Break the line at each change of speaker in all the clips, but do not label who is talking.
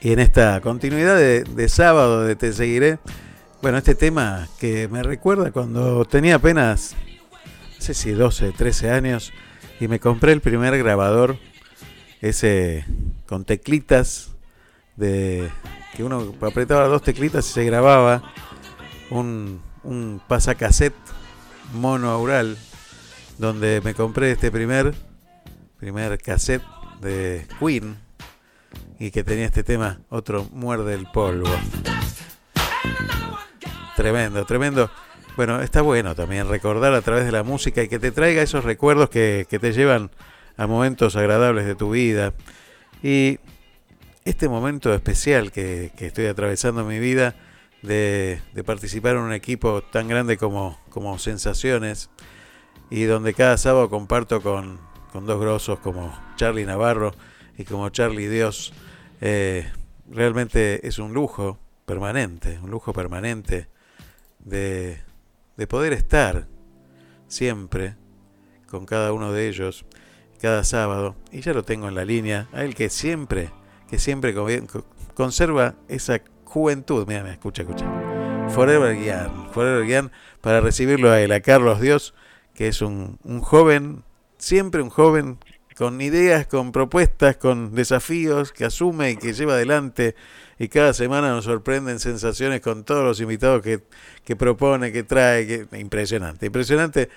Y en esta continuidad de, sábado de Te Seguiré, bueno, este tema que me recuerda cuando tenía apenas, no sé si 12, 13 años, y me compré el primer grabador, ese con teclitas, de que uno apretaba dos teclitas y se grababa un, un pasacassette mono aural, donde me compré este primer, primer cassette de Queen y que tenía este tema, otro muerde el polvo. Tremendo, tremendo. Bueno, está bueno también recordar a través de la música y que te traiga esos recuerdos que, te llevan a momentos agradables de tu vida. Y este momento especial que, estoy atravesando en mi vida de, participar en un equipo tan grande como, como Sensaciones y donde cada sábado comparto con, con dos grosos como Charlie Navarro y como Charlie Dios eh, realmente es un lujo permanente, un lujo permanente de, de poder estar siempre con cada uno de ellos, cada sábado, y ya lo tengo en la línea, a él que siempre, que siempre conserva esa juventud, mira, escucha, escucha. Forever Gian, Forever para recibirlo a él, a Carlos Dios, que es un, un joven, siempre un joven con ideas, con propuestas, con desafíos que asume y que lleva adelante y cada semana nos sorprenden sensaciones con todos los invitados que, que propone, que trae, que impresionante, impresionante.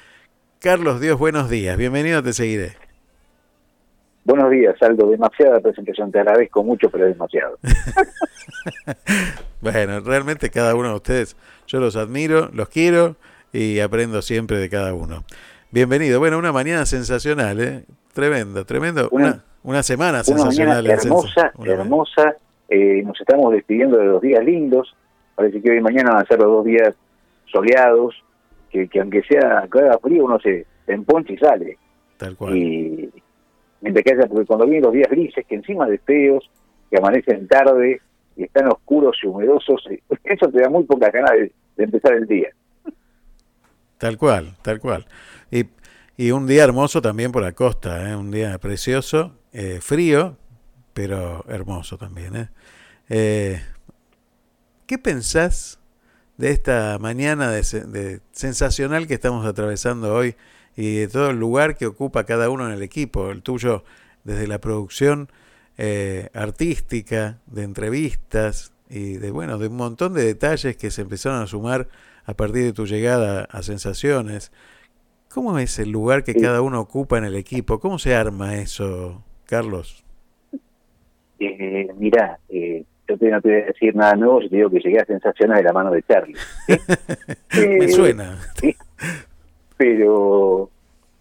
Carlos Dios, buenos días, bienvenido, te seguiré.
Buenos días, Aldo, demasiada presentación, te agradezco mucho, pero demasiado.
bueno, realmente cada uno de ustedes, yo los admiro, los quiero y aprendo siempre de cada uno. Bienvenido. Bueno, una mañana sensacional, ¿eh? Tremendo, tremendo. Una, una, semana sensacional.
Una hermosa, hermosa. Eh, nos estamos despidiendo de los días lindos. Parece que hoy y mañana van a ser los dos días soleados, que, que aunque sea que haga frío, uno se, emponcha y sale.
Tal cual.
Y mientras que haya, porque cuando vienen los días grises, que encima de feos, que amanecen tarde y están oscuros y humedosos, eso te da muy poca ganas de empezar el día.
Tal cual, tal cual. Y, y un día hermoso también por la costa, ¿eh? un día precioso, eh, frío, pero hermoso también. ¿eh? ¿eh? qué pensás de esta mañana de, sensacional que estamos atravesando hoy y de todo el lugar que ocupa cada uno en el equipo, el tuyo desde la producción eh, artística, de entrevistas y de bueno, de un montón de detalles que se empezaron a sumar a partir de tu llegada a Sensaciones. ¿Cómo es el lugar que cada uno ocupa en el equipo? ¿Cómo se arma eso, Carlos?
Eh, mirá, eh, yo te, no te voy a decir nada nuevo si te digo que llegué a Sensaciones de la mano de Charlie.
Me eh, suena.
Pero,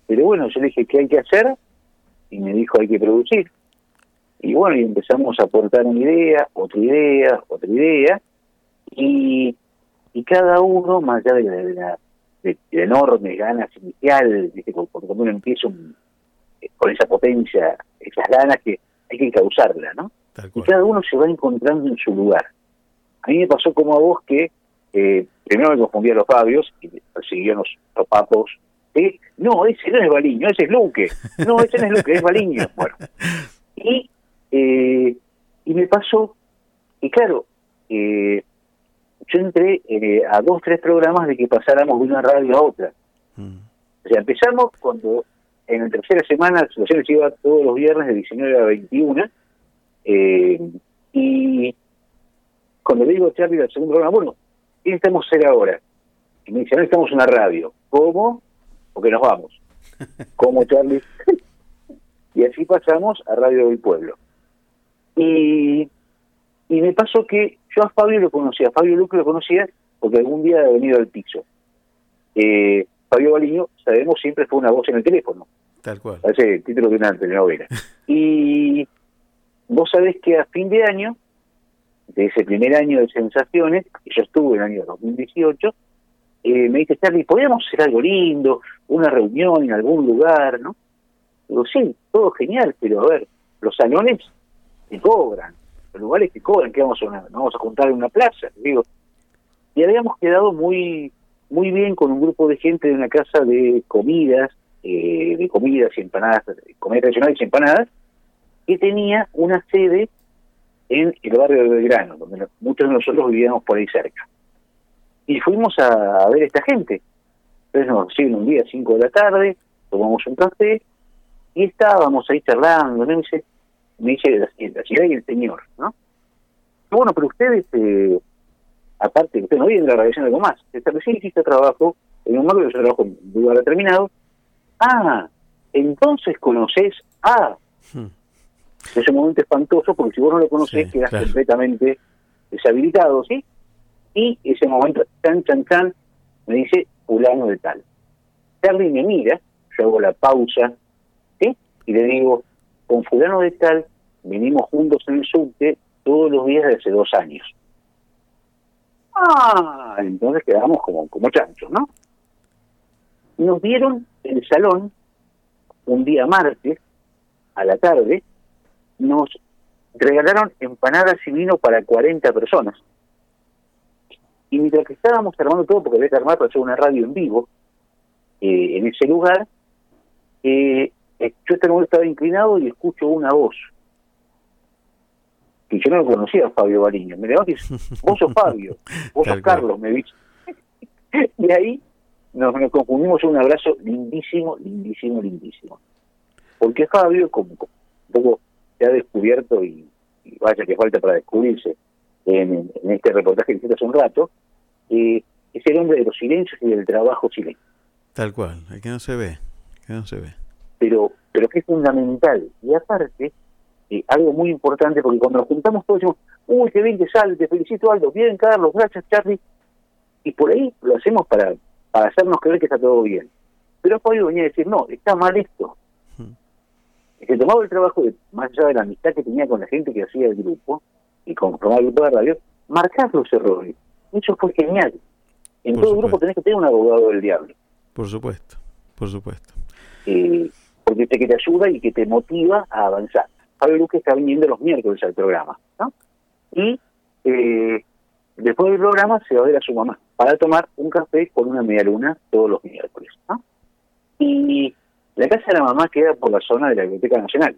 pero bueno, yo le dije, ¿qué hay que hacer? Y me dijo, hay que producir. Y bueno, y empezamos a aportar una idea, otra idea, otra idea. Y y cada uno, más allá de la, de, enorme ganas inicial, porque cuando uno empieza eh, con esa potencia, esas ganas que hay que causarla, ¿no? Y cada uno se va encontrando en su lugar. A mí me pasó como a vos que eh, primero me confundía a los Fabios y persiguían los, los papos. No, ese no es Baliño, ese es Luque. No, ese no es Luque, es Baliño. Bueno. Y, eh, y me pasó, y claro, eh, yo entré eh, a dos, tres programas de que pasáramos de una radio a otra. Mm. O sea, empezamos cuando en la tercera semana la situación se iba todos los viernes de 19 a 21. Eh, y cuando le digo a Charlie al segundo programa, bueno, ¿qué estamos a hacer ahora? Y me dice, no estamos en una radio. ¿Cómo? Porque nos vamos. ¿Cómo, Charlie? y así pasamos a Radio del Pueblo. Y, y me pasó que yo a Fabio lo conocía, a Fabio Luque lo conocía porque algún día ha venido al piso. Eh, Fabio Baliño, sabemos, siempre fue una voz en el teléfono.
Tal cual.
Parece el título de una telenovela. y vos sabés que a fin de año, de ese primer año de sensaciones, que yo estuve en el año 2018, eh, me dice, Charlie, ¿podríamos hacer algo lindo? Una reunión en algún lugar, ¿no? Digo, sí, todo genial, pero a ver, los salones se cobran lugares que cobran, que vamos a, vamos a juntar en una plaza, digo. Y habíamos quedado muy muy bien con un grupo de gente de una casa de comidas, eh, de comidas y empanadas, comida tradicionales y empanadas, que tenía una sede en el barrio de Belgrano, donde muchos de nosotros vivíamos por ahí cerca. Y fuimos a, ver a esta gente. Entonces nos reciben un día a 5 de la tarde, tomamos un café y estábamos ahí charlando. Me dice, me dice la, ciudad y el señor, ¿no? bueno, pero ustedes, eh, aparte, usted no viene de la radiación de algo más, recién hiciste trabajo en un marco de trabajo en un lugar determinado. Ah, entonces conoces a... Hmm. Es un momento espantoso porque si vos no lo conoces quedas completamente deshabilitado, ¿sí? Y ese momento, tan, tan, tan, me dice fulano de tal. Charlie me mira, yo hago la pausa, ¿sí? Y le digo, con fulano de tal, venimos juntos en el subte todos los días desde hace dos años. Ah, entonces quedamos como, como chanchos, ¿no? Nos dieron el salón un día martes a la tarde, nos regalaron empanadas y vino para 40 personas. Y mientras que estábamos armando todo, porque había que armar para hacer una radio en vivo, eh, en ese lugar, eh, eh, yo este momento estaba inclinado y escucho una voz que yo no lo conocía a Fabio Bariño. Me levanto y vos sos Fabio, vos sos Carlos, me dice. y ahí nos, confundimos en un abrazo lindísimo, lindísimo, lindísimo. Porque Fabio, como, un poco se ha descubierto, y, vaya que falta para descubrirse en, este reportaje que hiciste hace un rato, eh, es el hombre de los silencios y del trabajo silencio.
Tal cual, el que no se ve, que no se ve.
Pero, pero que es fundamental. Y aparte, eh, algo muy importante, porque cuando nos juntamos todos decimos, uy, qué bien que sale, te felicito Aldo, bien Carlos, gracias Charlie, y por ahí lo hacemos para, para hacernos creer que está todo bien. Pero podido venir a decir, no, está mal esto. Hmm. Se tomaba el trabajo, de, más allá de la amistad que tenía con la gente que hacía el grupo, y con, el grupo de radio, marcar los errores. Eso fue genial. En todo grupo tenés que tener un abogado del diablo.
Por supuesto, por supuesto.
Eh, porque este que te ayuda y que te motiva a avanzar. Fabio Luque está viniendo los miércoles al programa, ¿no? Y eh, después del programa se va a ver a su mamá para tomar un café con una media luna todos los miércoles, ¿no? Y la casa de la mamá queda por la zona de la Biblioteca Nacional.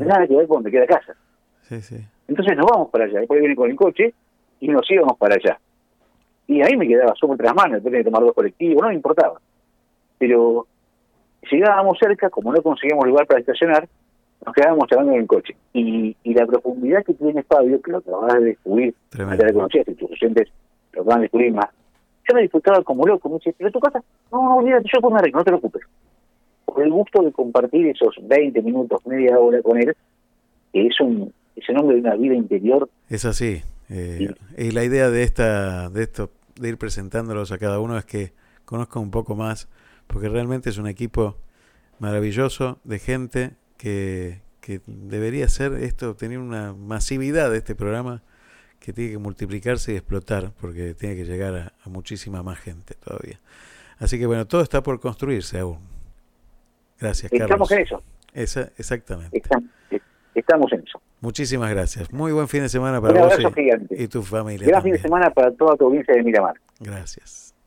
Nada que ver con donde queda casa.
Sí, sí.
Entonces nos vamos para allá. Después viene con el coche y nos íbamos para allá. Y ahí me quedaba súper tras manos, tenía que tomar dos colectivos, no me importaba. Pero llegábamos cerca, como no conseguíamos lugar para estacionar, nos quedábamos charlando en el coche. Y, y la profundidad que tiene Fabio, que lo acabas de descubrir, ya la conocías, y tus oyentes lo van a descubrir más. Yo me disfrutaba como loco, me dice, pero tu casa, no, no, olvídate, yo me no te preocupes. Por el gusto de compartir esos 20 minutos, media hora con él, que es un ese nombre de una vida interior.
Es así. Eh, y la idea de esta de esto de ir presentándolos a cada uno es que conozca un poco más, porque realmente es un equipo maravilloso de gente que, debería ser esto, tener una masividad de este programa que tiene que multiplicarse y explotar, porque tiene que llegar a, muchísima más gente todavía. Así que bueno, todo está por construirse aún. Gracias,
Estamos en eso.
exactamente.
Estamos, en eso.
Muchísimas gracias. Muy buen fin de semana para vos y, tu familia.
Gran fin de semana para toda tu audiencia de Miramar.
Gracias.